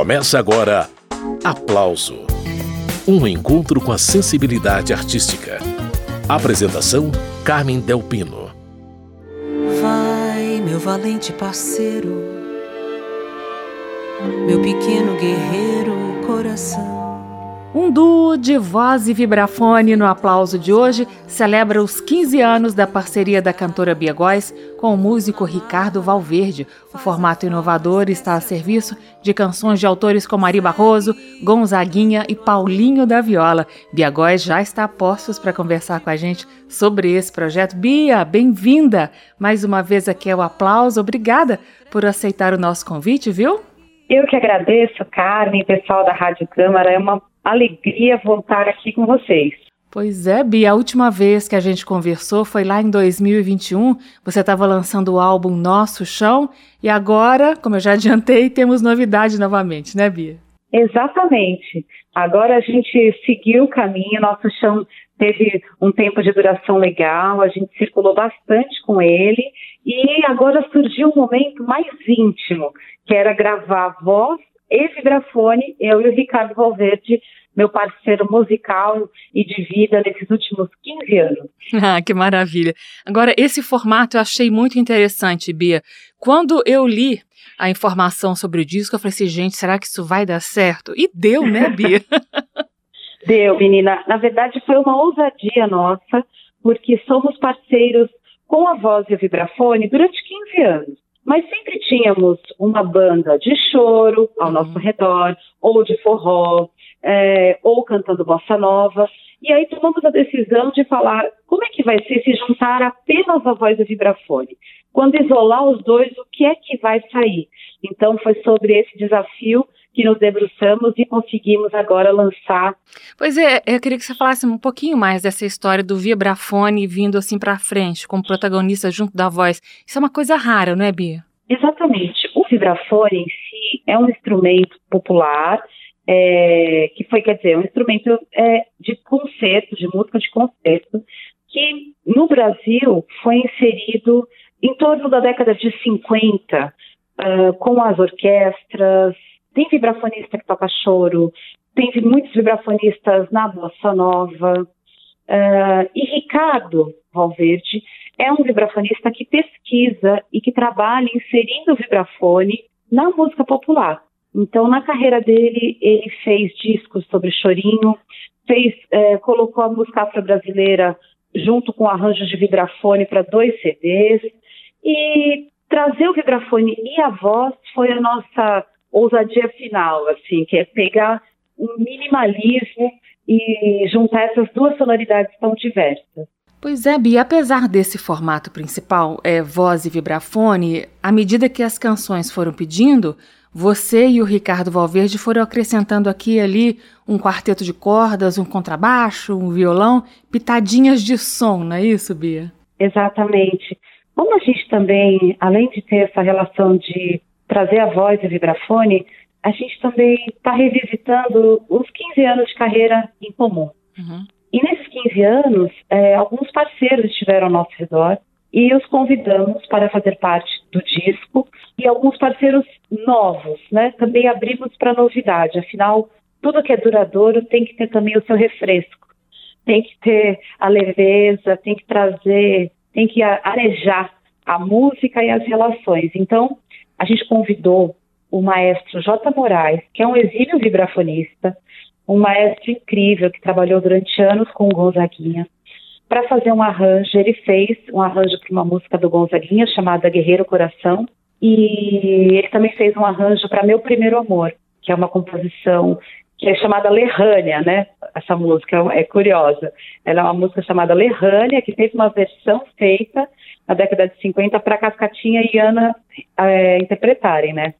Começa agora Aplauso Um encontro com a sensibilidade artística. Apresentação: Carmen Delpino. Vai, meu valente parceiro, meu pequeno guerreiro coração. Um duo de voz e vibrafone no aplauso de hoje celebra os 15 anos da parceria da cantora Bia Góes com o músico Ricardo Valverde. O formato inovador está a serviço de canções de autores como Ari Barroso, Gonzaguinha e Paulinho da Viola. Bia Góes já está a postos para conversar com a gente sobre esse projeto. Bia, bem-vinda! Mais uma vez aqui é o aplauso. Obrigada por aceitar o nosso convite, viu? Eu que agradeço, Carmen, pessoal da Rádio Câmara. É uma alegria voltar aqui com vocês. Pois é, Bia, a última vez que a gente conversou foi lá em 2021. Você estava lançando o álbum Nosso Chão e agora, como eu já adiantei, temos novidade novamente, né, Bia? Exatamente. Agora a gente seguiu o caminho, Nosso Chão teve um tempo de duração legal, a gente circulou bastante com ele e agora surgiu um momento mais íntimo, que era gravar voz e vibrafone, eu e o Ricardo Valverde, meu parceiro musical e de vida nesses últimos 15 anos. Ah, que maravilha. Agora, esse formato eu achei muito interessante, Bia. Quando eu li a informação sobre o disco, eu falei assim, gente, será que isso vai dar certo? E deu, né, Bia? deu, menina. Na verdade, foi uma ousadia nossa, porque somos parceiros com a voz e o vibrafone durante 15 anos. Mas sempre tínhamos uma banda de choro ao uhum. nosso redor, ou de forró, é, ou cantando bossa nova. E aí tomamos a decisão de falar como é que vai ser se juntar apenas a voz do vibrafone. Quando isolar os dois, o que é que vai sair? Então foi sobre esse desafio que nos debruçamos e conseguimos agora lançar. Pois é, eu queria que você falasse um pouquinho mais dessa história do vibrafone vindo assim para frente, como protagonista junto da voz. Isso é uma coisa rara, não é, Bia? Exatamente. O vibrafone em si é um instrumento popular, é, que foi, quer dizer, um instrumento é, de concerto, de música de concerto, que no Brasil foi inserido em torno da década de 50, uh, ah, com as orquestras, tem vibrafonista que toca choro, tem muitos vibrafonistas na bossa nova. Uh, e Ricardo Valverde é um vibrafonista que pesquisa e que trabalha inserindo o vibrafone na música popular. Então, na carreira dele, ele fez discos sobre chorinho, fez, eh, colocou a música afro-brasileira junto com arranjos de vibrafone para dois CDs. E trazer o vibrafone e a voz foi a nossa ousadia final, assim, que é pegar um minimalismo e juntar essas duas sonoridades tão diversas. Pois é, Bia, apesar desse formato principal, é voz e vibrafone, à medida que as canções foram pedindo, você e o Ricardo Valverde foram acrescentando aqui e ali um quarteto de cordas, um contrabaixo, um violão, pitadinhas de som, não é isso, Bia? Exatamente. Como a gente também, além de ter essa relação de trazer a voz e o vibrafone, a gente também está revisitando os 15 anos de carreira em comum. Uhum. E nesses 15 anos, é, alguns parceiros estiveram ao nosso redor e os convidamos para fazer parte do disco e alguns parceiros novos, né? Também abrimos para novidade. Afinal, tudo que é duradouro tem que ter também o seu refresco, tem que ter a leveza, tem que trazer, tem que arejar a música e as relações. Então, a gente convidou o maestro J. Moraes, que é um exílio vibrafonista, um maestro incrível que trabalhou durante anos com o Gonzaguinha, para fazer um arranjo. Ele fez um arranjo para uma música do Gonzaguinha chamada Guerreiro Coração, e ele também fez um arranjo para Meu Primeiro Amor, que é uma composição que é chamada Lerrânia, né? Essa música é curiosa. Ela é uma música chamada Lerrânia, que teve uma versão feita na década de 50 para Cascatinha e Ana é, interpretarem, né?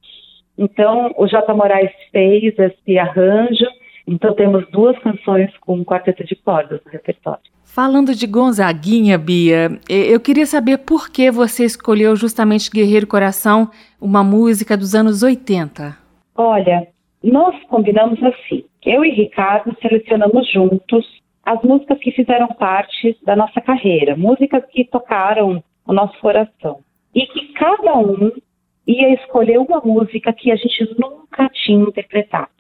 Então, o J. Moraes fez esse arranjo, então temos duas canções com um quarteto de cordas no repertório. Falando de Gonzaguinha, Bia, eu queria saber por que você escolheu justamente Guerreiro Coração, uma música dos anos 80. Olha, nós combinamos assim. Eu e Ricardo selecionamos juntos as músicas que fizeram parte da nossa carreira, músicas que tocaram o nosso coração. E que cada um ia escolher uma música que a gente nunca tinha interpretado.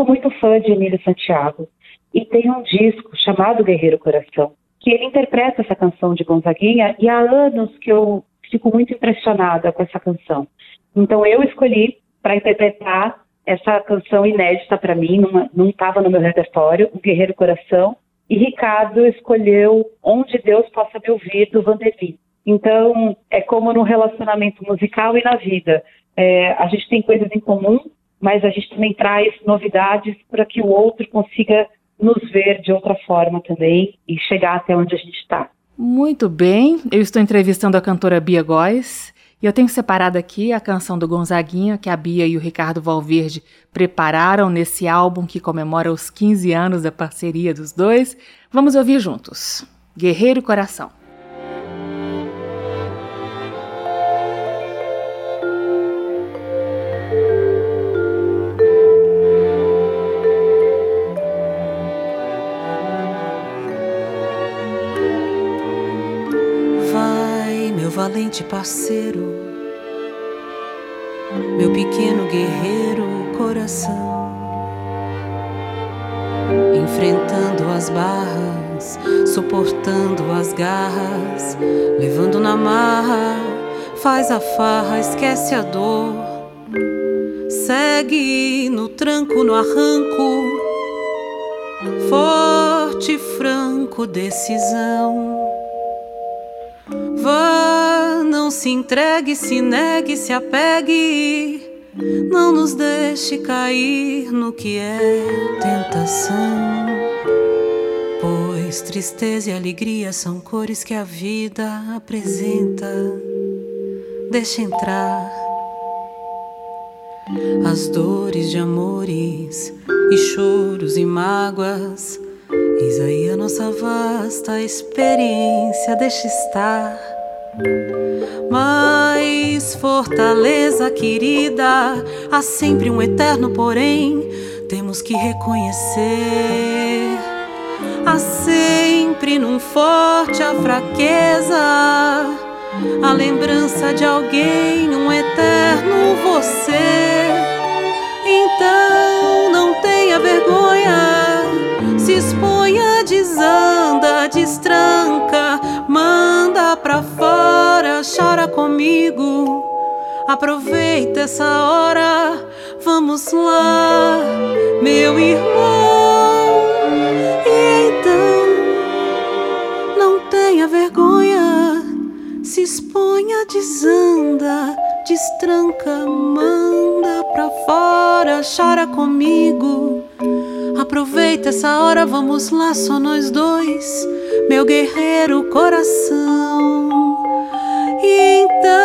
Sou muito fã de Emílio Santiago e tem um disco chamado Guerreiro Coração, que ele interpreta essa canção de Gonzaguinha e há anos que eu fico muito impressionada com essa canção. Então eu escolhi para interpretar essa canção inédita para mim, não estava no meu repertório, O Guerreiro Coração, e Ricardo escolheu Onde Deus Possa Me Ouvir, do Vanderlei. Então, é como no relacionamento musical e na vida. É, a gente tem coisas em comum, mas a gente também traz novidades para que o outro consiga nos ver de outra forma também e chegar até onde a gente está. Muito bem, eu estou entrevistando a cantora Bia Góes e eu tenho separado aqui a canção do Gonzaguinha que a Bia e o Ricardo Valverde prepararam nesse álbum que comemora os 15 anos da parceria dos dois. Vamos ouvir juntos. Guerreiro Coração. Valente parceiro, meu pequeno guerreiro coração, enfrentando as barras, suportando as garras, levando na marra, faz a farra, esquece a dor, segue no tranco, no arranco, forte, franco, decisão. Vá, não se entregue, se negue, se apegue. Não nos deixe cair no que é tentação. Pois tristeza e alegria são cores que a vida apresenta. Deixa entrar as dores de amores e choros e mágoas Eis aí a nossa vasta experiência, deixa estar. Mas fortaleza querida, há sempre um eterno porém, temos que reconhecer. Há sempre num forte a fraqueza, a lembrança de alguém, um eterno você. Então não tenha vergonha se exponha, desanda, destranca, pra fora, chora comigo. Aproveita essa hora, vamos lá, meu irmão. E então, não tenha vergonha, se exponha, desanda, destranca, manda pra fora, chora comigo. Aproveita essa hora, vamos lá, só nós dois, meu guerreiro coração. Então,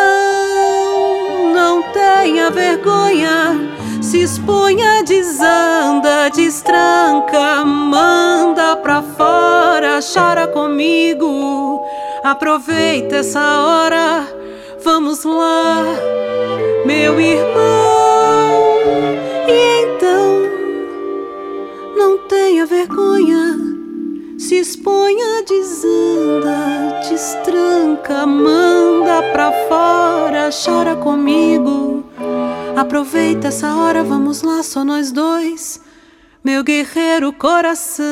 não tenha vergonha, se exponha, desanda, destranca, manda pra fora, chora comigo. Aproveita essa hora, vamos lá, meu irmão. Se exponha, desanda, destranca, manda pra fora, chora comigo. Aproveita essa hora, vamos lá, só nós dois, meu guerreiro coração.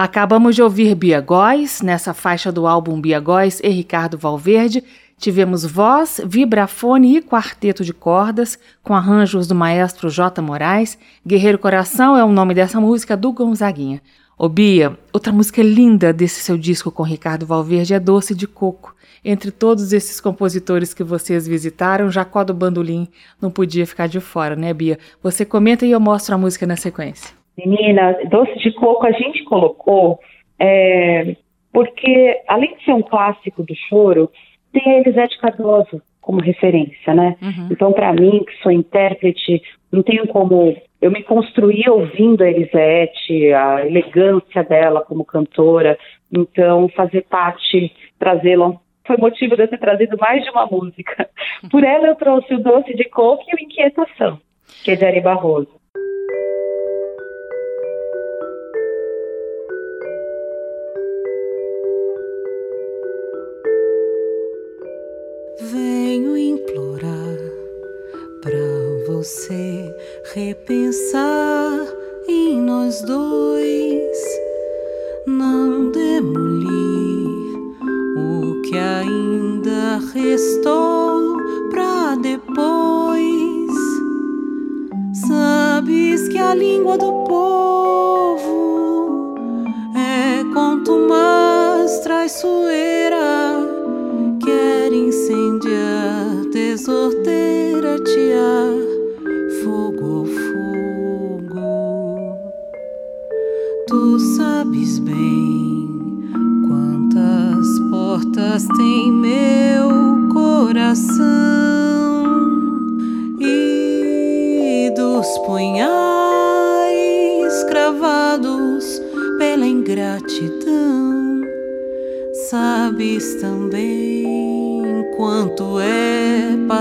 Acabamos de ouvir Bia Góes, nessa faixa do álbum Bia Góes e Ricardo Valverde. Tivemos voz, vibrafone e quarteto de cordas, com arranjos do maestro J. Moraes. Guerreiro Coração é o nome dessa música do Gonzaguinha. Ô Bia, outra música linda desse seu disco com Ricardo Valverde é Doce de Coco. Entre todos esses compositores que vocês visitaram, Jacó do Bandolim não podia ficar de fora, né, Bia? Você comenta e eu mostro a música na sequência. Menina, doce de coco a gente colocou é, porque, além de ser um clássico do choro, tem a Elisete Cardoso como referência, né? Uhum. Então, para mim, que sou intérprete, não tenho como. Eu me construí ouvindo a Elisete, a elegância dela como cantora, então fazer parte, trazê-la foi motivo de eu ter trazido mais de uma música. Por ela eu trouxe o doce de coco e o inquietação. que é de Ari Barroso. Repensar em nós dois,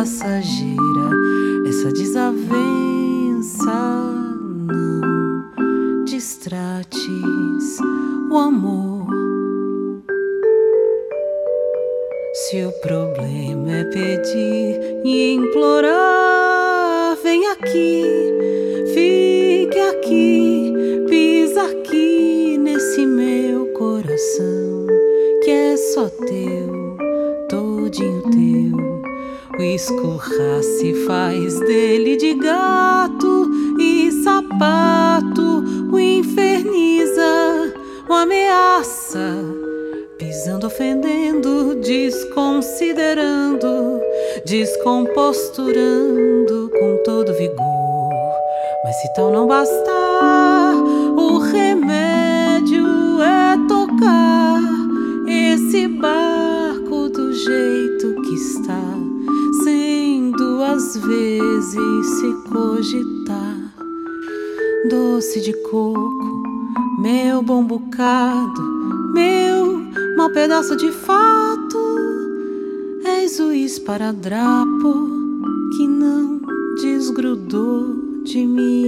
passageira essa desavença. Ameaça, pisando, ofendendo, desconsiderando, descomposturando com todo vigor. Mas se tal não bastar, o remédio é tocar esse barco do jeito que está, sem duas vezes se cogitar. Doce de coco, meu bom bocado, meu mau pedaço de fato, és o esparadrapo que não desgrudou de mim.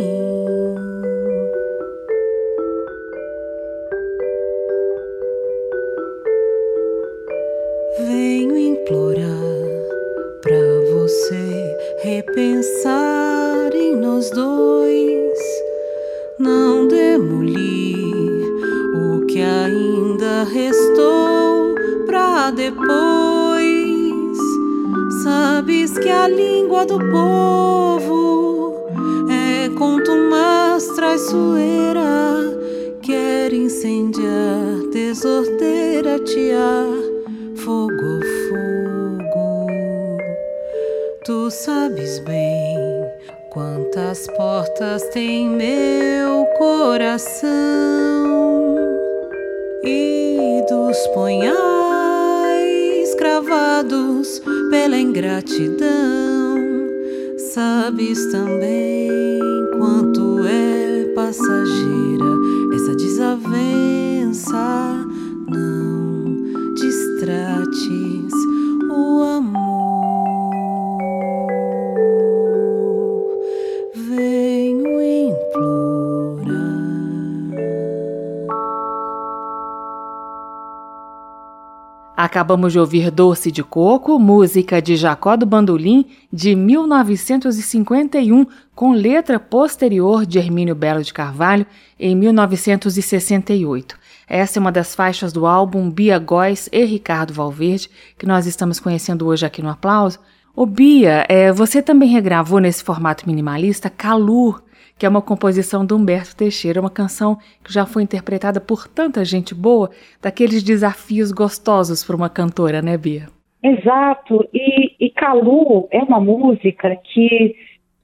Língua do povo contumaz traiçoeira quer incendiar, desordeira, tiar fogo, fogo. Tu sabes bem quantas portas tem meu coração e dos punhais cravados pela ingratidão. Sabes também quanto é passageira essa desavença. Acabamos de ouvir Doce de Coco, música de Jacó do Bandolim, de 1951, com letra posterior de Hermínio Belo de Carvalho, em 1968. Essa é uma das faixas do álbum Bia Góes e Ricardo Valverde, que nós estamos conhecendo hoje aqui no Aplauso. Ô Bia, é, você também regravou nesse formato minimalista Calur, que é uma composição do Humberto Teixeira, uma canção que já foi interpretada por tanta gente boa, daqueles desafios gostosos para uma cantora, né, Bia? Exato, e, e Calu é uma música que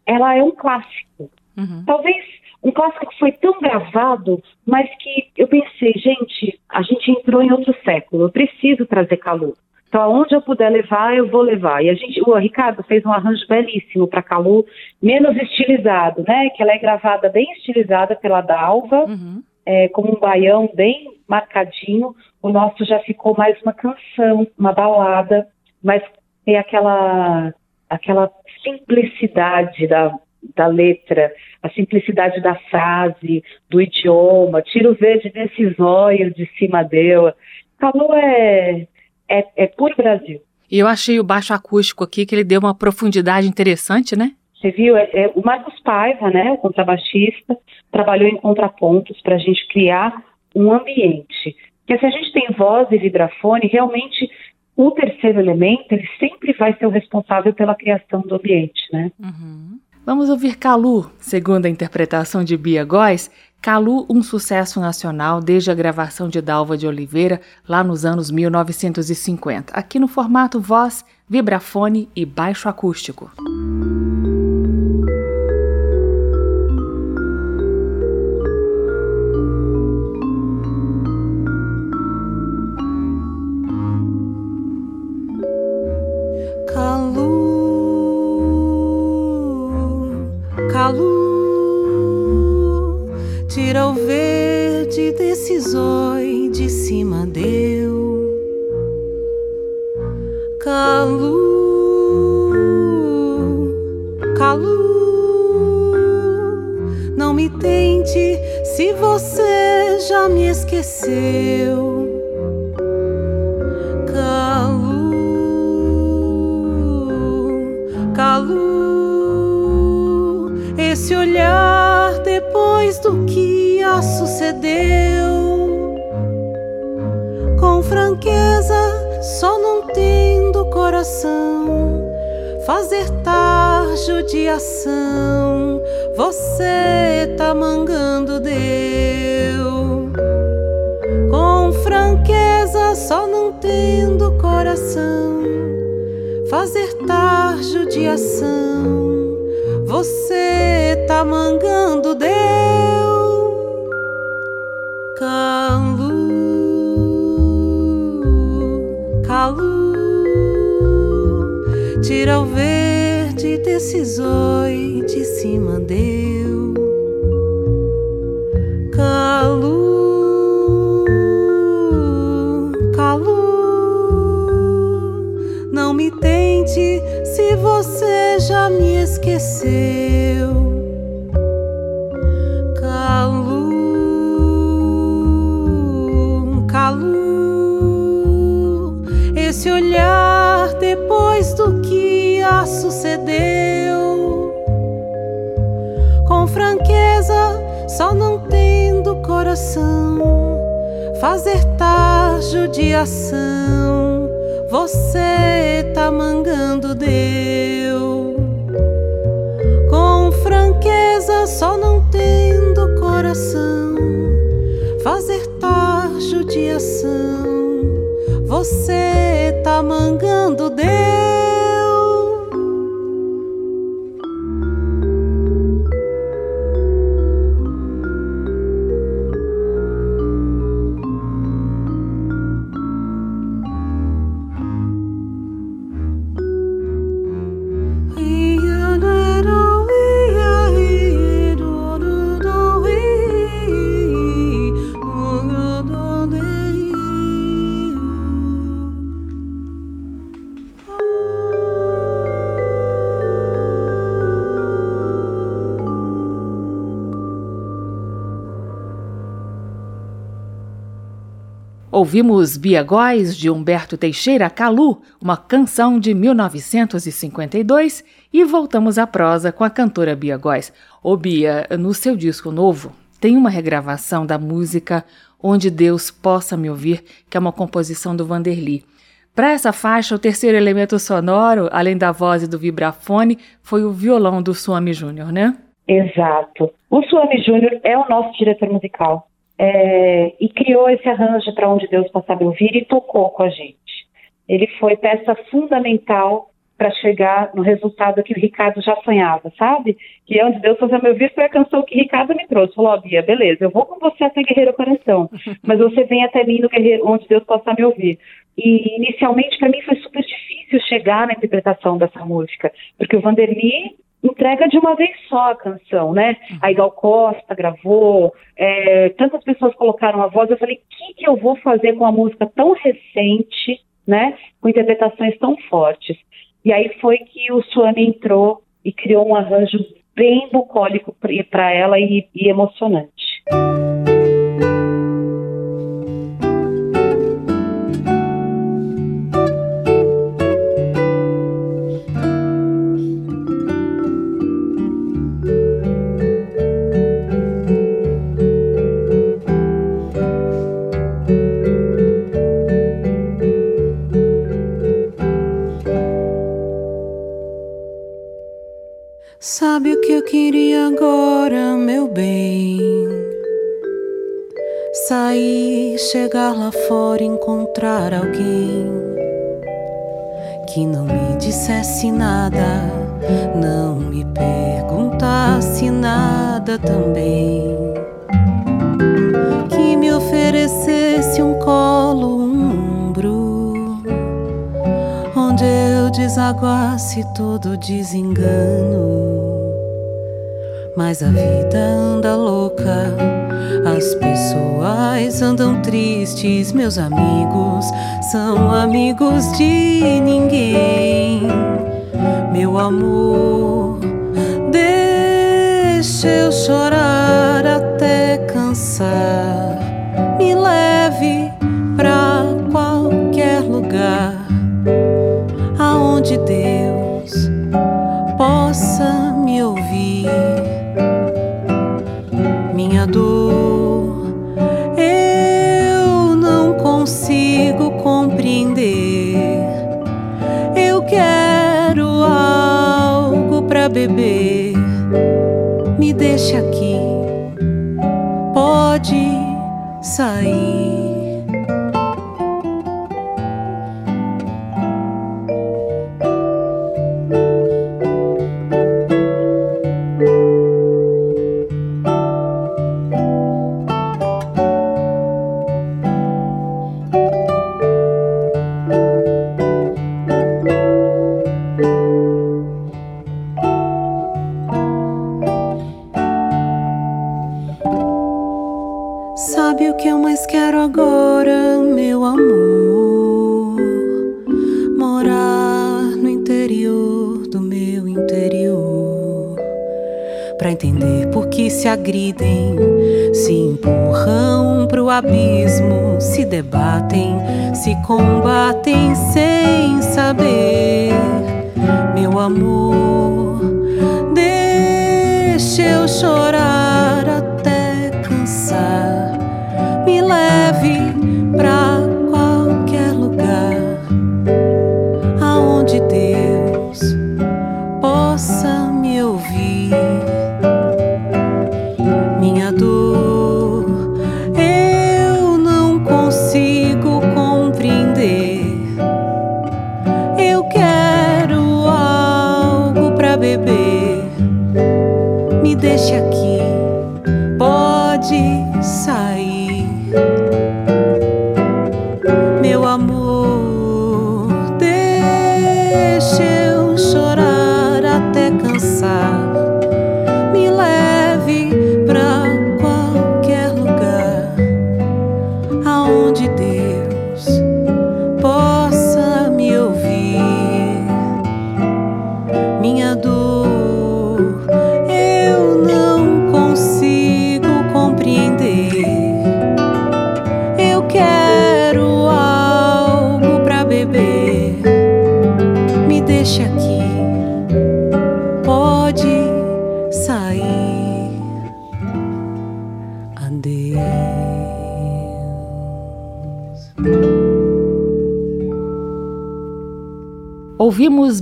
ela é um clássico. Uhum. Talvez um clássico que foi tão gravado, mas que eu pensei, gente, a gente entrou em outro século, eu preciso trazer Calu. Então, aonde eu puder levar, eu vou levar. E a gente, o Ricardo fez um arranjo belíssimo para Calu, menos estilizado, né? Que ela é gravada bem estilizada pela Dalva, uhum. é, como um baião bem marcadinho. O nosso já ficou mais uma canção, uma balada, mas tem aquela aquela simplicidade da, da letra, a simplicidade da frase, do idioma, tira o verde desses olhos de cima dela. Calu é, é, é puro Brasil. E eu achei o baixo acústico aqui que ele deu uma profundidade interessante, né? Você viu? É, é, o Marcos Paiva, né, o contrabaixista, trabalhou em contrapontos para a gente criar um ambiente. Porque se a gente tem voz e vibrafone, realmente o terceiro elemento ele sempre vai ser o responsável pela criação do ambiente, né? Uhum. Vamos ouvir Calu, segundo a interpretação de Bia Góes. Calu, um sucesso nacional desde a gravação de Dalva de Oliveira, lá nos anos 1950, aqui no formato voz, vibrafone e baixo acústico. tira o verde decisões de cima deu. Calu calu não me tente se você já me esqueceu. Calu calu esse olhar depois do que a sucedeu. Com franqueza, só não tendo coração, fazer tarjo de ação, você tá mangando deu. Com franqueza, só não tendo coração, fazer tarjo de ação, você Tá camangando deu calu. Calu. Tira o verde decisoi de cima deu calu. Calu. Não me tente se você já me esqueceu. fazer tá judiação, você tá mangando deu. Com franqueza, só não tendo coração, fazer tá judiação, você tá mangando deu. Ouvimos Biagóis, de Humberto Teixeira Calu, uma canção de 1952, e voltamos à prosa com a cantora Bia Góes. Ô Bia, no seu disco novo, tem uma regravação da música Onde Deus Possa Me Ouvir, que é uma composição do Vanderly. Para essa faixa, o terceiro elemento sonoro, além da voz e do vibrafone, foi o violão do Suami Júnior, né? Exato. O Suami Júnior é o nosso diretor musical é, e criou esse arranjo para onde Deus possa me ouvir e tocou com a gente. Ele foi peça fundamental para chegar no resultado que o Ricardo já sonhava, sabe? Que onde Deus possa me ouvir foi a canção que o Ricardo me trouxe. Falou, oh, Bia, beleza, eu vou com você até Guerreiro Coração, mas você vem até mim no Guerreiro, onde Deus possa me ouvir. E inicialmente para mim foi super difícil chegar na interpretação dessa música, porque o Vanderly entrega de uma vez só a canção, né? Uhum. A Igal Costa gravou, é, tantas pessoas colocaram a voz, eu falei, o que, que eu vou fazer com uma música tão recente, né? Com interpretações tão fortes. E aí foi que o Suami entrou e criou um arranjo bem bucólico para ela e, e emocionante. Encontrar alguém que não me dissesse nada, não me perguntasse nada também, que me oferecesse um colo, um ombro, onde eu desaguasse todo desengano. Mas a vida anda louca, as pessoas andam tristes. Meus amigos são amigos de ninguém. Meu amor, deixa eu chorar até cansar. Sair.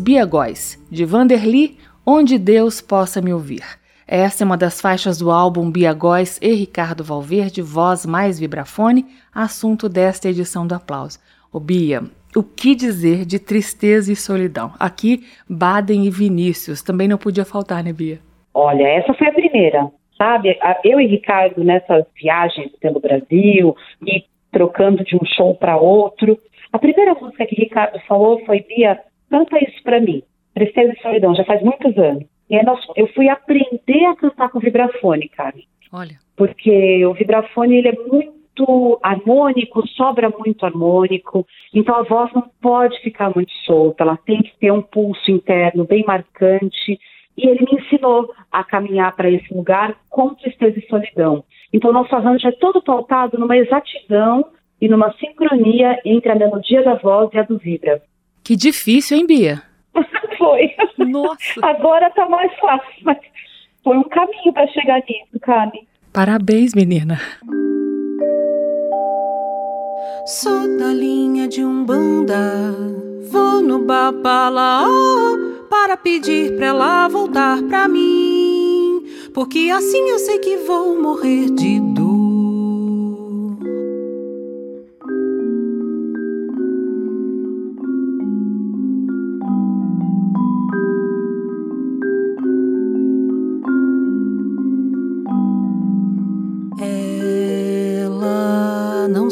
Biagóis, de Vanderly, Onde Deus Possa Me Ouvir. Essa é uma das faixas do álbum Biagóis e Ricardo Valverde, Voz Mais Vibrafone, assunto desta edição do Aplauso. O Bia, o que dizer de tristeza e solidão? Aqui, Baden e Vinícius, também não podia faltar, né, Bia? Olha, essa foi a primeira, sabe? Eu e Ricardo, nessas viagens pelo Brasil e trocando de um show para outro, a primeira música que Ricardo falou foi Bia, canta isso para mim. Tristeza e solidão, já faz muitos anos. E aí nós, eu fui aprender a cantar com vibrafone, Carmen. Olha. Porque o vibrafone, ele é muito harmônico, sobra muito harmônico, então a voz não pode ficar muito solta, ela tem que ter um pulso interno bem marcante. e ele me ensinou a caminhar para esse lugar com tristeza e solidão. Então, nosso arranjo é todo pautado numa exatidão e numa sincronia entre a melodia da voz e a do vibra. Que difícil, hein, Bia? foi. Nossa. Agora tá mais fácil, mas foi um caminho para chegar nisso, Cami. Parabéns, menina. Sou da linha de Umbanda, vou no Babalaô para pedir pra ela voltar pra mim, porque assim eu sei que vou morrer de dor.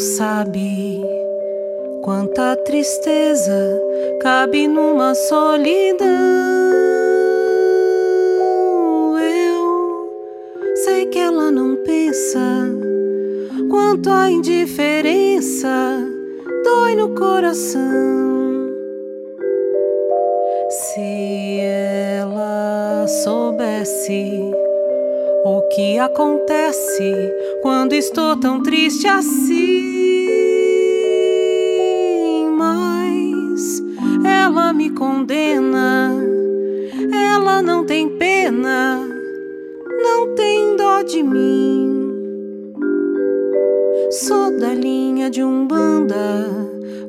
Sabe quanta tristeza cabe numa solidão. Eu sei que ela não pensa quanto a indiferença dói no coração. Se ela soubesse o que acontece quando estou tão triste assim, ela me condena, ela não tem pena, não tem dó de mim. Sou da linha de Umbanda,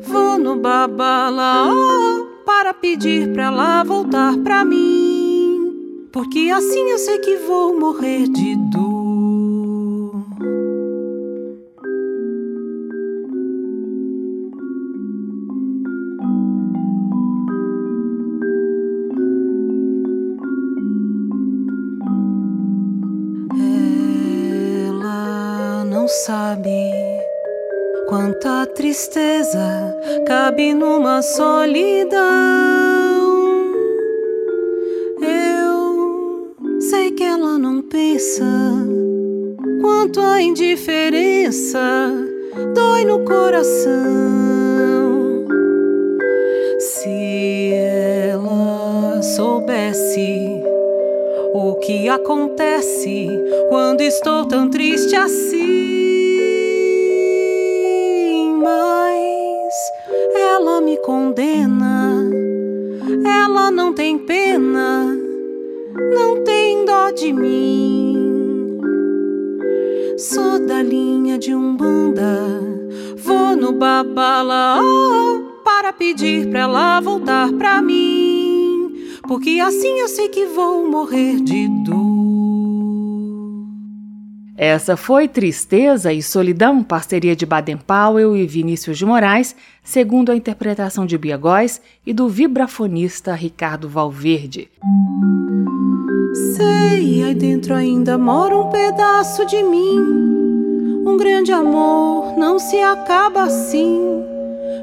vou no Babalaô para pedir pra ela voltar pra mim, porque assim eu sei que vou morrer de dor. Sabe quanta tristeza cabe numa solidão. Eu sei que ela não pensa quanto a indiferença dói no coração. Se ela soubesse o que acontece quando estou tão triste assim. Condena. Ela não tem pena, não tem dó de mim. Sou da linha de Umbanda, vou no Babalaô para pedir pra ela voltar pra mim. Porque assim eu sei que vou morrer de dor. Essa foi Tristeza e Solidão, parceria de Baden Powell e Vinícius de Moraes, segundo a interpretação de Bia Góes e do vibrafonista Ricardo Valverde. Sei, aí dentro ainda mora um pedaço de mim. Um grande amor não se acaba assim,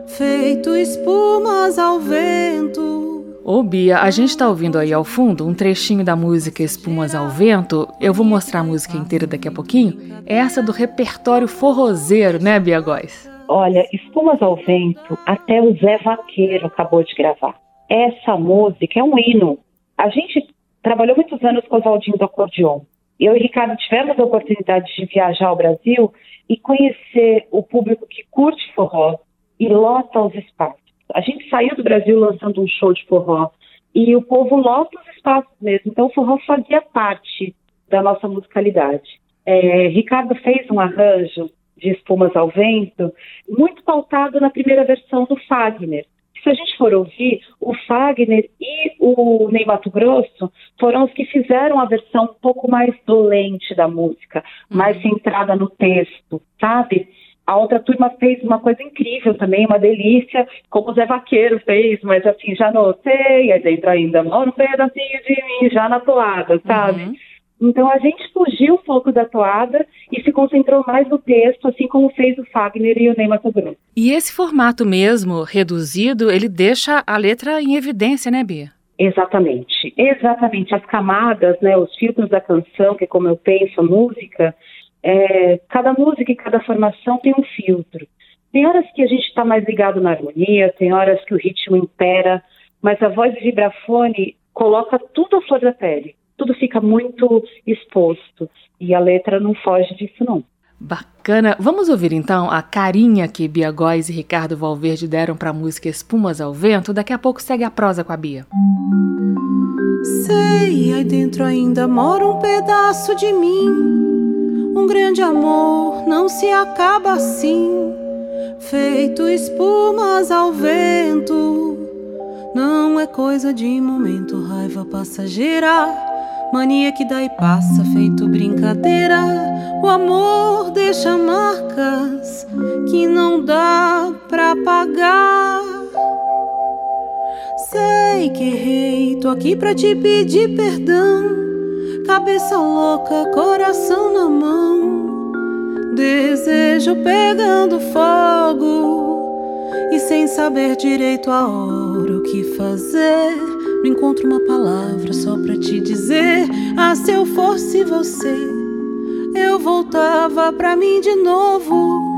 feito espumas ao vento Ô Bia, a gente tá ouvindo aí ao fundo um trechinho da música Espumas ao Vento. Eu vou mostrar a música inteira daqui a pouquinho. É essa do repertório forrozeiro, né, Bia Góes? Olha, Espumas ao Vento, até o Zé Vaqueiro acabou de gravar. Essa música é um hino. A gente trabalhou muitos anos com o Valdinho do Acordeon. Eu e Ricardo tivemos a oportunidade de viajar ao Brasil e conhecer o público que curte forró e lota os espaços. A gente saiu do Brasil lançando um show de forró e o povo lota os espaços mesmo. Então o forró fazia parte da nossa musicalidade. É, Ricardo fez um arranjo de Espumas ao Vento muito pautado na primeira versão do Fagner. Se a gente for ouvir, o Fagner e o Ney Mato Grosso foram os que fizeram a versão um pouco mais dolente da música, mais uhum. centrada no texto, sabe? A outra turma fez uma coisa incrível também, uma delícia, como o Zé Vaqueiro fez, mas assim, já notei, aí dentro ainda, um pedacinho de mim, já na toada, sabe? Uhum. Então a gente fugiu um pouco da toada e se concentrou mais no texto, assim como fez o Fagner e o Ney Mato E esse formato mesmo, reduzido, ele deixa a letra em evidência, né, Bia? Exatamente, exatamente. As camadas, né, os filtros da canção, que é como eu penso a música, é, cada música e cada formação tem um filtro. Tem horas que a gente está mais ligado na harmonia, tem horas que o ritmo impera, mas a voz de vibrafone coloca tudo à flor da pele. Tudo fica muito exposto. E a letra não foge disso, não. Bacana. Vamos ouvir então a carinha que Bia Góes e Ricardo Valverde deram para a música Espumas ao Vento. Daqui a pouco segue a prosa com a Bia. Sei, aí dentro ainda mora um pedaço de mim. Se acaba assim, feito espumas ao vento. Não é coisa de momento, raiva passageira Mania que dá e passa, feito brincadeira. O amor deixa marcas que não dá pra pagar. Sei que errei, tô aqui pra te pedir perdão. Cabeça louca, coração na mão. Desejo pegando fogo e sem saber direito a hora o que fazer. Não encontro uma palavra só pra te dizer. Ah, se eu fosse você, eu voltava pra mim de novo.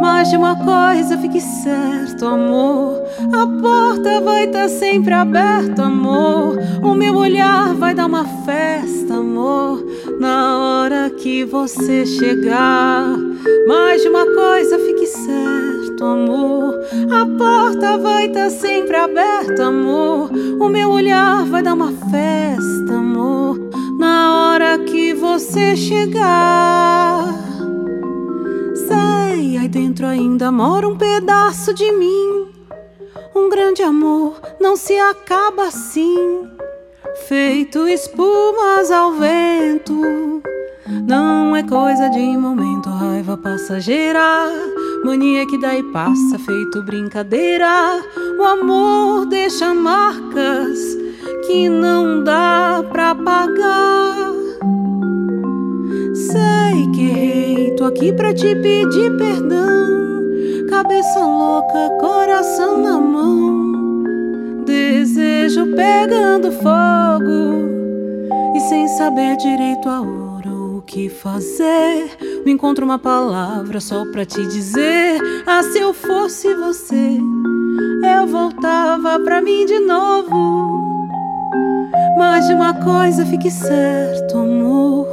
Mas de uma coisa fique certo, amor. A porta vai estar tá sempre aberta, amor. O meu olhar vai dar uma festa, amor. Na hora que você chegar. Mas de uma coisa fique certo, amor. A porta vai estar tá sempre aberta, amor. O meu olhar vai dar uma festa, amor. Na hora que você chegar. Sei, aí dentro ainda mora um pedaço de mim. Um grande amor não se acaba assim. Feito espumas ao vento. Não é coisa de momento, raiva passageira. Mania que dá e passa, feito brincadeira. O amor deixa marcas que não dá pra pagar. Sei que errei, tô aqui pra te pedir perdão. Cabeça louca, coração na mão. Desejo pegando fogo e sem saber direito a hora que fazer. Não encontro uma palavra só pra te dizer. Ah, se eu fosse você, eu voltava pra mim de novo. Mas de uma coisa fique certo, amor.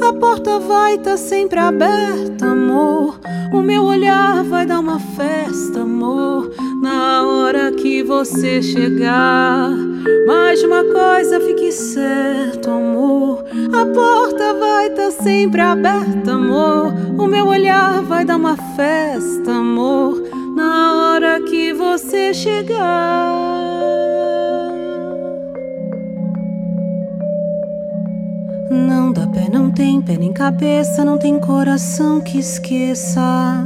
A porta vai estar tá sempre aberta, amor. O meu olhar vai dar uma festa, amor. Na hora que você chegar. De uma coisa fique certo, amor. A porta vai estar tá sempre aberta, amor. O meu olhar vai dar uma festa, amor. Na hora que você chegar. Não dá pé, não tem pé nem cabeça, não tem coração que esqueça.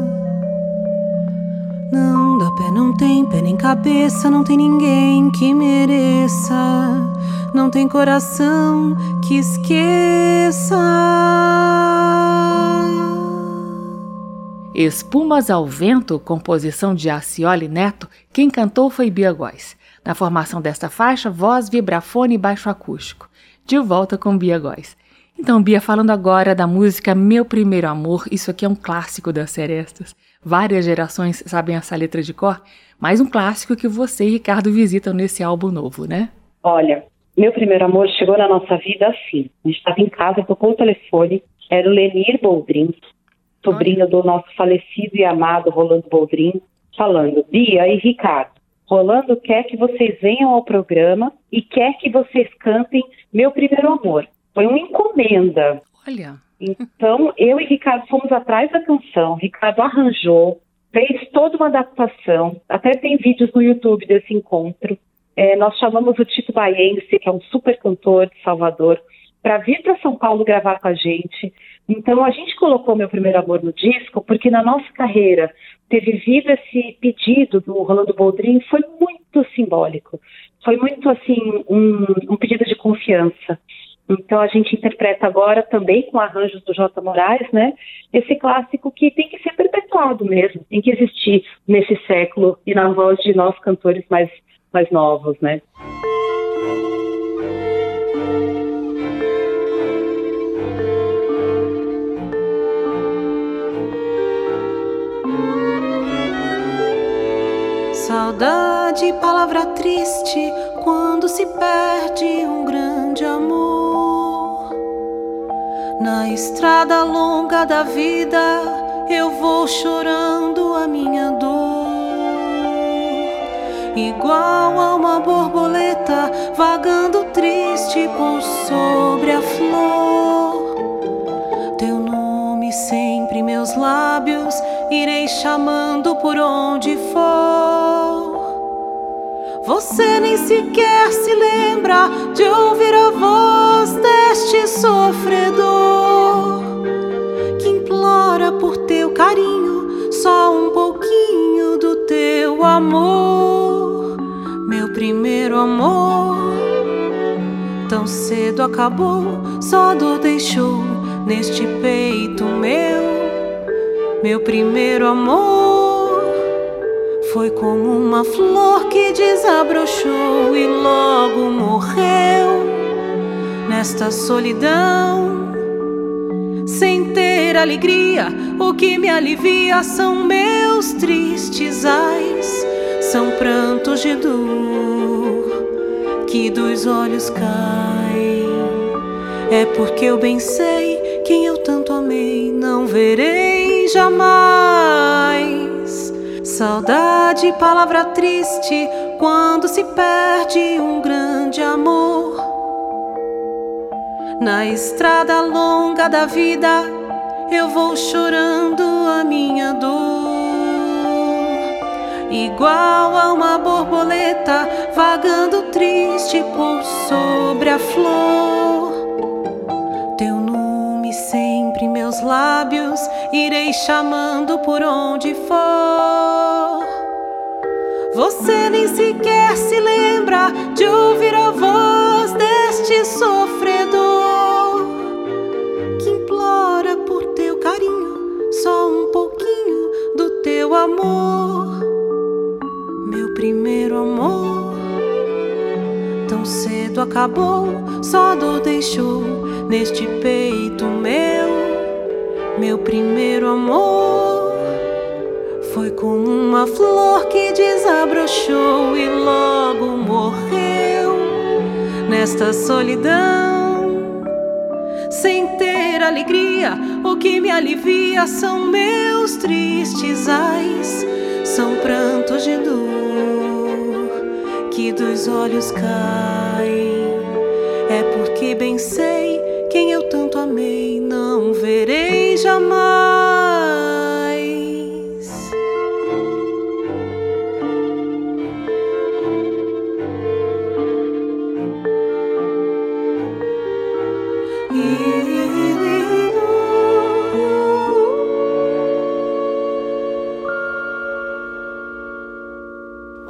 Não pé, não tem pé nem cabeça, não tem ninguém que mereça. Não tem coração que esqueça. Espumas ao Vento, composição de Acioli Neto, quem cantou foi Bia Góes. Na formação desta faixa, voz, vibrafone e baixo acústico. De volta com Bia Góes. Então, Bia, falando agora da música Meu Primeiro Amor, isso aqui é um clássico das Serestas. Várias gerações sabem essa letra de cor, mas um clássico que você e Ricardo visitam nesse álbum novo, né? Olha, meu primeiro amor chegou na nossa vida assim. A gente estava em casa, tocou o telefone, era o Lenir Boldrin, sobrinho do nosso falecido e amado Rolando Boldrin, falando: Bia e Ricardo, Rolando quer que vocês venham ao programa e quer que vocês cantem Meu Primeiro Amor. Foi uma encomenda. Olha. Então, eu e Ricardo fomos atrás da canção, Ricardo arranjou, fez toda uma adaptação, até tem vídeos no YouTube desse encontro. É, nós chamamos o Tito Baiense, que é um super cantor de Salvador, para vir para São Paulo gravar com a gente. Então, a gente colocou Meu Primeiro Amor no disco, porque na nossa carreira ter vivido esse pedido do Rolando Boldrin foi muito simbólico. Foi muito, assim, um, um pedido de confiança. Então a gente interpreta agora também com arranjos do J. Moraes, né? Esse clássico que tem que ser perpetuado mesmo, tem que existir nesse século e na voz de nós cantores mais, mais novos, né? Saudade, palavra triste quando se perde um grande amor. Na estrada longa da vida, eu vou chorando a minha dor. Igual a uma borboleta vagando triste por sobre a flor. Teu nome sempre em meus lábios, irei chamando por onde for. Você nem sequer se lembra de ouvir a voz deste sofredor que implora por teu carinho, só um pouquinho do teu amor, meu primeiro amor. Tão cedo acabou, só dor deixou neste peito meu, meu primeiro amor. Foi como uma flor que desabrochou e logo morreu nesta solidão. Sem ter alegria, o que me alivia são meus tristes ais, são prantos de dor que dos olhos caem. É porque eu bem sei quem eu tanto amei, não verei jamais. Saudade, palavra triste, quando se perde um grande amor. Na estrada longa da vida, eu vou chorando a minha dor. Igual a uma borboleta vagando triste por sobre a flor. Meus lábios, irei chamando por onde for. Você nem sequer se lembra de ouvir a voz deste sofredor que implora por teu carinho, só um pouquinho do teu amor, meu primeiro amor. Tão cedo acabou, só dor deixou neste peito meu, meu primeiro amor. Foi como uma flor que desabrochou e logo morreu nesta solidão. Sem ter alegria, o que me alivia são meus tristes ais, são prantos de dor que dos olhos caem. É porque bem sei verei jamais.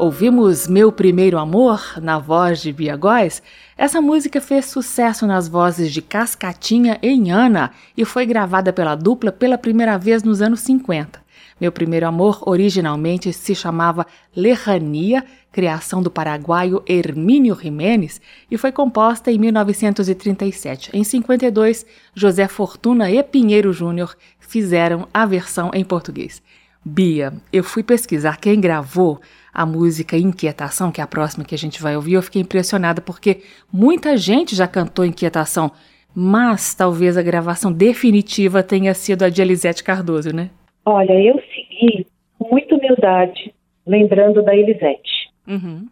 Ouvimos Meu Primeiro Amor, na voz de Bia Góes. Essa música fez sucesso nas vozes de Cascatinha e Ana e foi gravada pela dupla pela primeira vez nos anos 50. Meu Primeiro Amor originalmente se chamava Lerrania, criação do paraguaio Hermínio Jiménez, e foi composta em 1937. Em 52, José Fortuna e Pinheiro Júnior fizeram a versão em português. Bia, eu fui pesquisar quem gravou a música Inquietação, que é a próxima que a gente vai ouvir, eu fiquei impressionada porque muita gente já cantou Inquietação, mas talvez a gravação definitiva tenha sido a de Elisete Cardoso, né? Olha, eu segui com muita humildade, lembrando da Elisete. Uhum.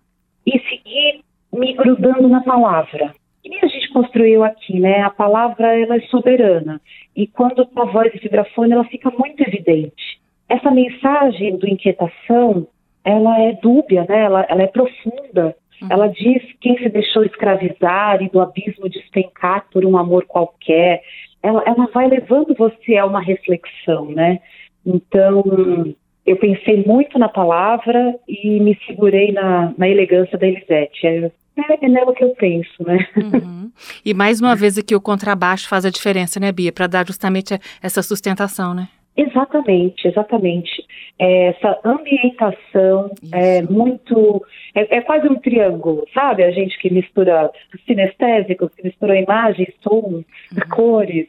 E segui me grudando na palavra. E a gente construiu aqui, né? A palavra ela é soberana. E quando a voz de vibrafone, ela fica muito evidente. Essa mensagem do inquietação, ela é dúbia, né? ela, ela é profunda. Uhum. Ela diz quem se deixou escravizar e do abismo despencar por um amor qualquer. Ela, ela vai levando você a uma reflexão, né? Então, eu pensei muito na palavra e me segurei na, na elegância da Elisete. É, é nela que eu penso, né? Uhum. E mais uma vez aqui o contrabaixo faz a diferença, né, Bia? Para dar justamente essa sustentação, né? Exatamente, exatamente. É, essa ambientação Isso. é muito. É, é, quase um triângulo, sabe? A gente que mistura sinestésicos, que mistura imagens, sons, uhum. cores.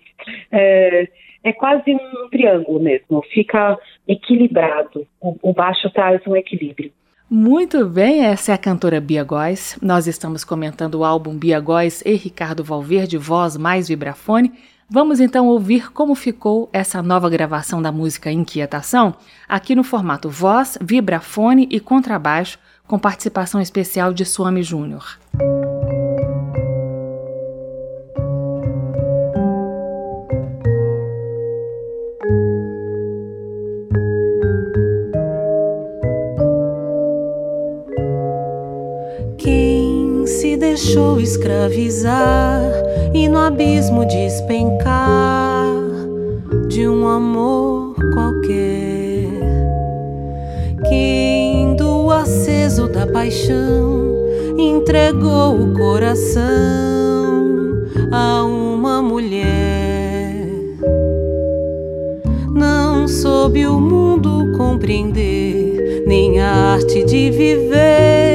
É, é, quase um triângulo mesmo, fica equilibrado. O, o baixo traz um equilíbrio. Muito bem, essa é a cantora Bia Góes. Nós estamos comentando o álbum Bia Góes e Ricardo Valverde, Voz mais Vibrafone. Vamos então ouvir como ficou essa nova gravação da música Inquietação, aqui no formato voz, vibrafone e contrabaixo, com participação especial de Suami Júnior. Deixou escravizar e no abismo despencar de um amor qualquer. Quem do aceso da paixão entregou o coração a uma mulher. Não soube o mundo compreender, nem a arte de viver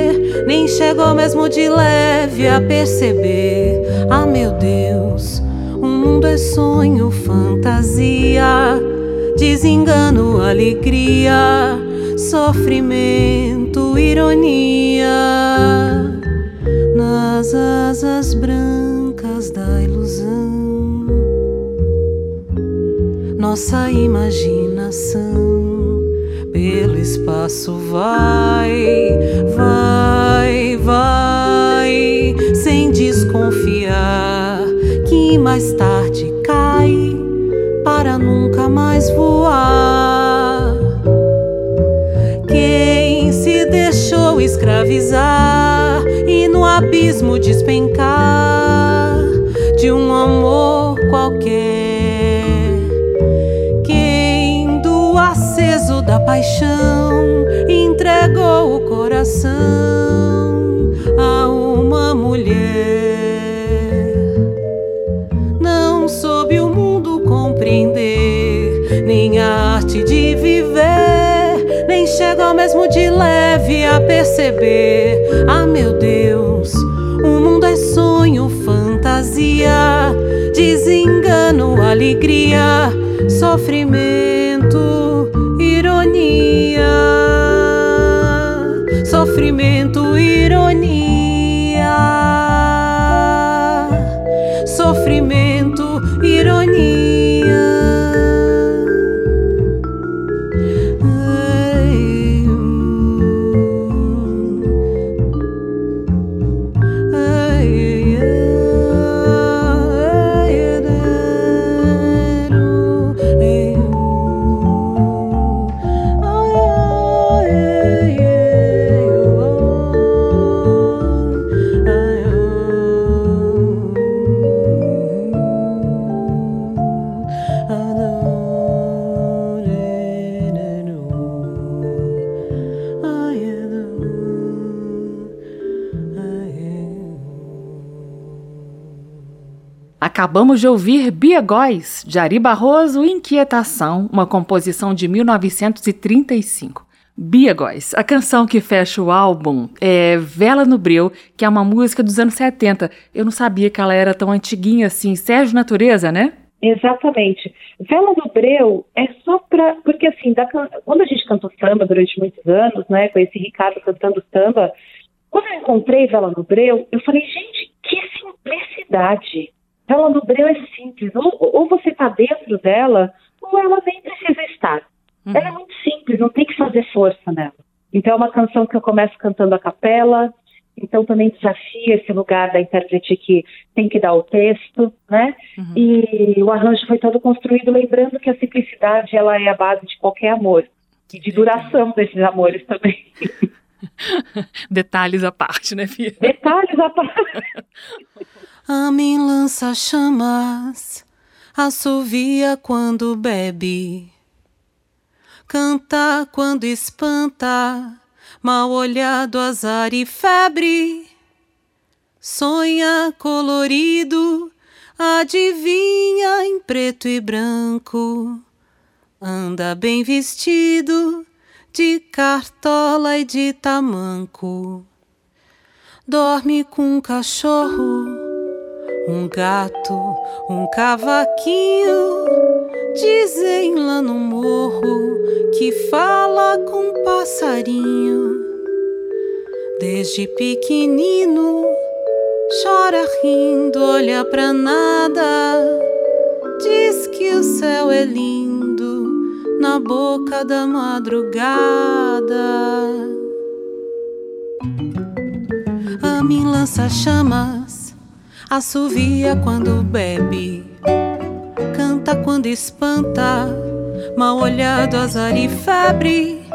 nem chegou mesmo de leve a perceber. Ah, meu Deus, o mundo é sonho, fantasia, desengano, alegria, sofrimento, ironia. Nas asas brancas da ilusão, nossa imaginação pelo espaço vai, vai, vai, sem desconfiar que mais tarde cai para nunca mais voar. Quem se deixou escravizar e no abismo despencar de um amor qualquer da paixão entregou o coração a uma mulher. Não soube o mundo compreender, nem a arte de viver, nem chegou mesmo de leve a perceber. Ah, meu Deus, o mundo é sonho, fantasia, desengano, alegria, sofrimento sofrimento, Acabamos de ouvir Bia Góes, de Ari Barroso, Inquietação, uma composição de 1935. Bia Góes, a canção que fecha o álbum é Vela no Breu, que é uma música dos anos 70. Eu não sabia que ela era tão antiguinha assim. Sérgio Natureza, né? Exatamente. Vela no Breu é só para. Porque, assim, da, quando a gente cantou samba durante muitos anos, né, com esse Ricardo cantando samba, quando eu encontrei Vela no Breu, eu falei, gente, que simplicidade. Ela no breu é simples. Ou, ou você está dentro dela, ou ela nem precisa estar. Uhum. Ela é muito simples, não tem que fazer força nela. Então é uma canção que eu começo cantando a capela, então também desafia esse lugar da intérprete que tem que dar o texto, né? Uhum. E o arranjo foi todo construído lembrando que a simplicidade ela é a base de qualquer amor e de duração desses amores também. Detalhes à parte, né, Fia? Detalhes à parte. A mim lança chamas, assovia quando bebe, canta quando espanta, mal olhado azar e febre, sonha colorido, adivinha em preto e branco, anda bem vestido de cartola e de tamanco, dorme com um cachorro um gato, um cavaquinho, dizem lá no morro que fala com passarinho. Desde pequenino, chora rindo, olha pra nada. Diz que o céu é lindo na boca da madrugada. A mim lança chamas, assovia quando bebe, canta quando espanta, mal olhado, azar e febre.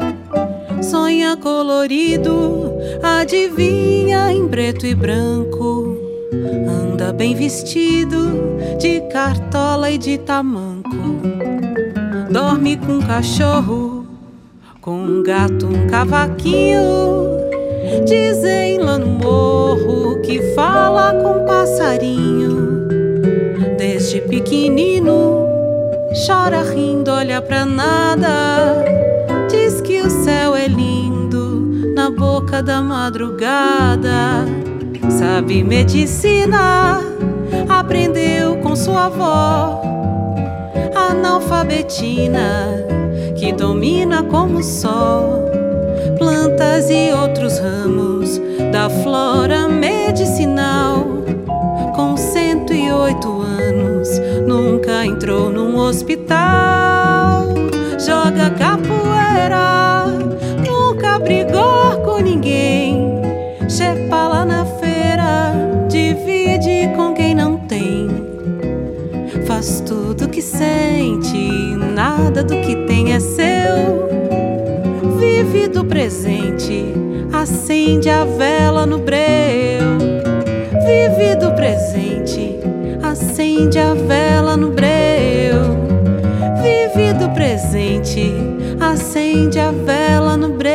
Sonha colorido, adivinha em preto e branco. Anda bem vestido, de cartola e de tamanco. Dorme com um cachorro, com um gato, um cavaquinho. Dizem lá no morro que fala com passarinho. Desde pequenino, chora rindo, olha pra nada. Diz que o céu é lindo na boca da madrugada. Sabe medicina, aprendeu com sua avó. Analfabetina, que domina como o sol plantas e outros ramos da flora medicinal. Com 108 anos, nunca entrou num hospital. Joga capoeira, nunca brigou com ninguém. Chepa lá na feira, divide com quem não tem. Faz tudo que sente, nada do que tem é seu vive do presente, acende a vela no breu. Vive do presente, acende a vela no breu. Vive do presente, acende a vela no breu.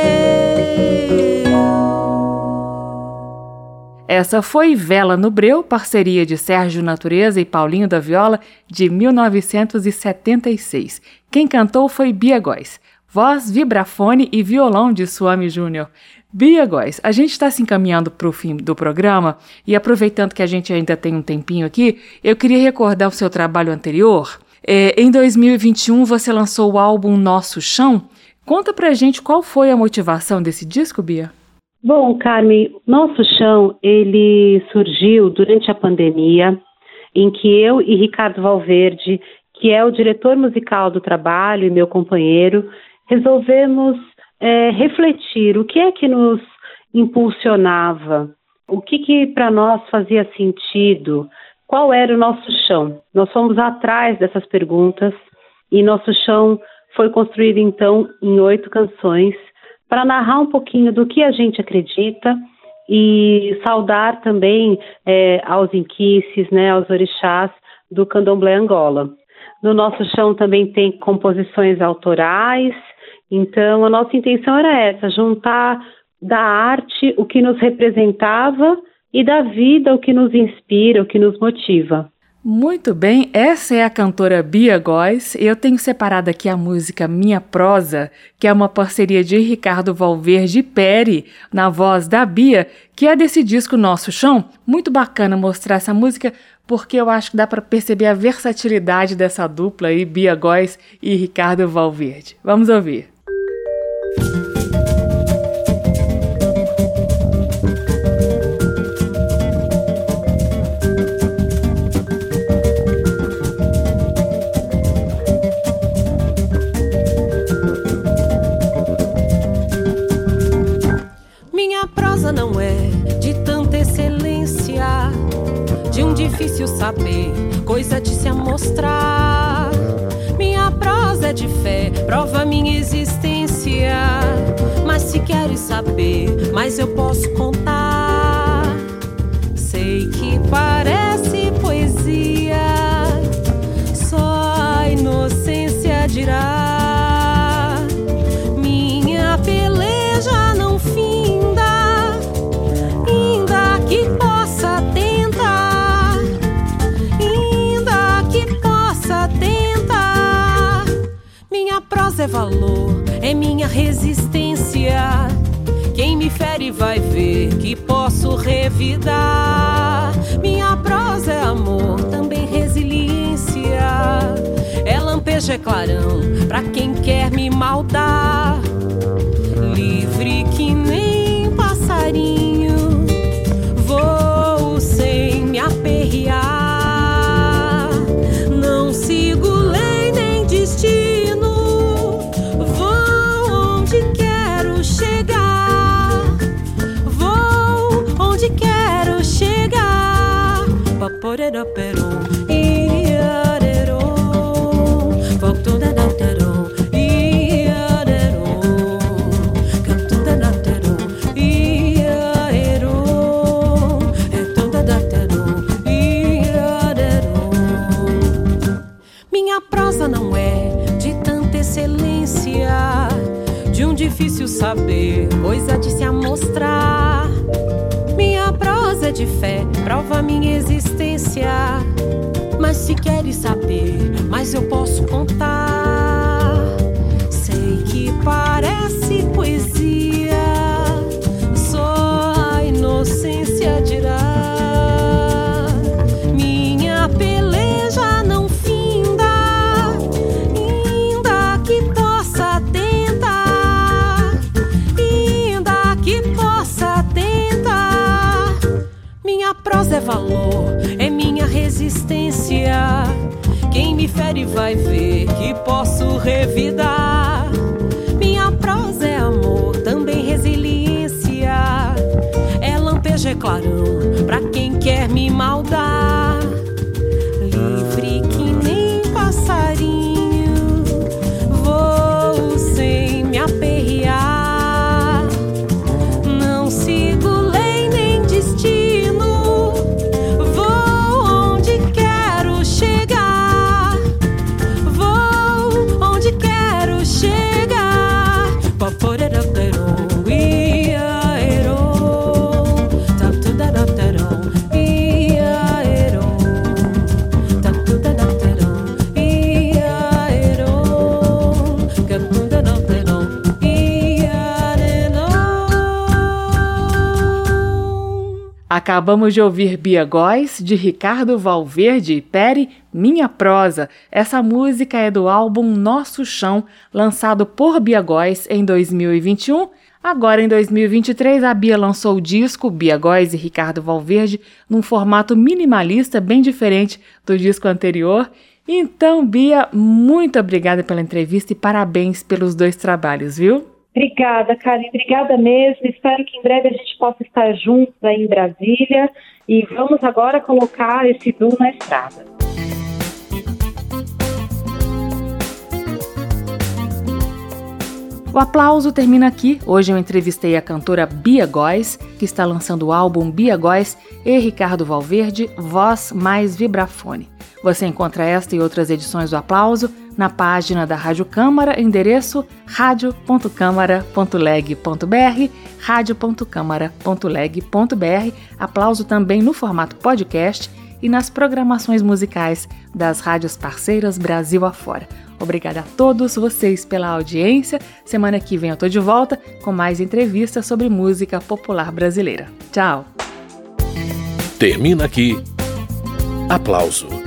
Essa foi Vela no Breu, parceria de Sérgio Natureza e Paulinho da Viola, de 1976. Quem cantou foi Bia Góes voz, vibrafone e violão de Suami Júnior. Bia Góes, a gente está se encaminhando para o fim do programa e aproveitando que a gente ainda tem um tempinho aqui, eu queria recordar o seu trabalho anterior. É, em 2021 você lançou o álbum Nosso Chão. Conta pra gente qual foi a motivação desse disco, Bia? Bom, Carmen, Nosso Chão, ele surgiu durante a pandemia, em que eu e Ricardo Valverde, que é o diretor musical do trabalho e meu companheiro, resolvemos é, refletir o que é que nos impulsionava, o que, que para nós fazia sentido, qual era o nosso chão. Nós fomos atrás dessas perguntas e nosso chão foi construído então em oito canções para narrar um pouquinho do que a gente acredita e saudar também é, aos inquices, né, aos orixás do candomblé Angola. No nosso chão também tem composições autorais então, a nossa intenção era essa: juntar da arte o que nos representava e da vida o que nos inspira, o que nos motiva. Muito bem, essa é a cantora Bia Góes. Eu tenho separado aqui a música Minha Prosa, que é uma parceria de Ricardo Valverde Peri, na voz da Bia, que é desse disco Nosso Chão. Muito bacana mostrar essa música, porque eu acho que dá para perceber a versatilidade dessa dupla aí, Bia Góes e Ricardo Valverde. Vamos ouvir. Minha mas eu posso contar. Sei que parece poesia, só a inocência dirá. Minha peleja não finda, ainda que possa tentar, ainda que possa tentar. Minha prosa é valor é minha resistência. Quem me fere vai ver que posso revidar. Minha prosa é amor, também resiliência. É lampejo, é clarão, pra quem quer me maldar. Difícil saber, coisa de se amostrar. Minha prosa é de fé, prova minha existência. Mas se queres saber, mas eu posso contar. Sei que parece poesia, só a inocência dirá. Minha peleja não finda, ainda que possa tentar, ainda que possa tentar. Minha prosa é valor, minha resistência. Quem me fere vai ver que posso revidar. Minha prosa é amor, também resiliência. É lampejo, é clarão, Acabamos de ouvir Bia Góes, de Ricardo Valverde e Peri, Minha Prosa. Essa música é do álbum Nosso Chão, lançado por Bia Góes em 2021. Agora, em 2023, a Bia lançou o disco Bia Góes e Ricardo Valverde num formato minimalista bem diferente do disco anterior. Então, Bia, muito obrigada pela entrevista e parabéns pelos dois trabalhos, viu? Obrigada, Karen. Obrigada mesmo. Espero que em breve a gente possa estar juntos aí em Brasília. E vamos agora colocar esse duo na estrada. O aplauso termina aqui. Hoje eu entrevistei a cantora Bia Góes, que está lançando o álbum Bia Góes e Ricardo Valverde, Voz mais Vibrafone. Você encontra esta e outras edições do Aplauso na página da Rádio Câmara, endereço radio.câmara.leg.br, radio.câmara.leg.br. Aplauso também no formato podcast e nas programações musicais das rádios parceiras Brasil afora. Obrigada a todos vocês pela audiência. Semana que vem eu tô de volta com mais entrevistas sobre música popular brasileira. Tchau. Termina aqui. Aplauso.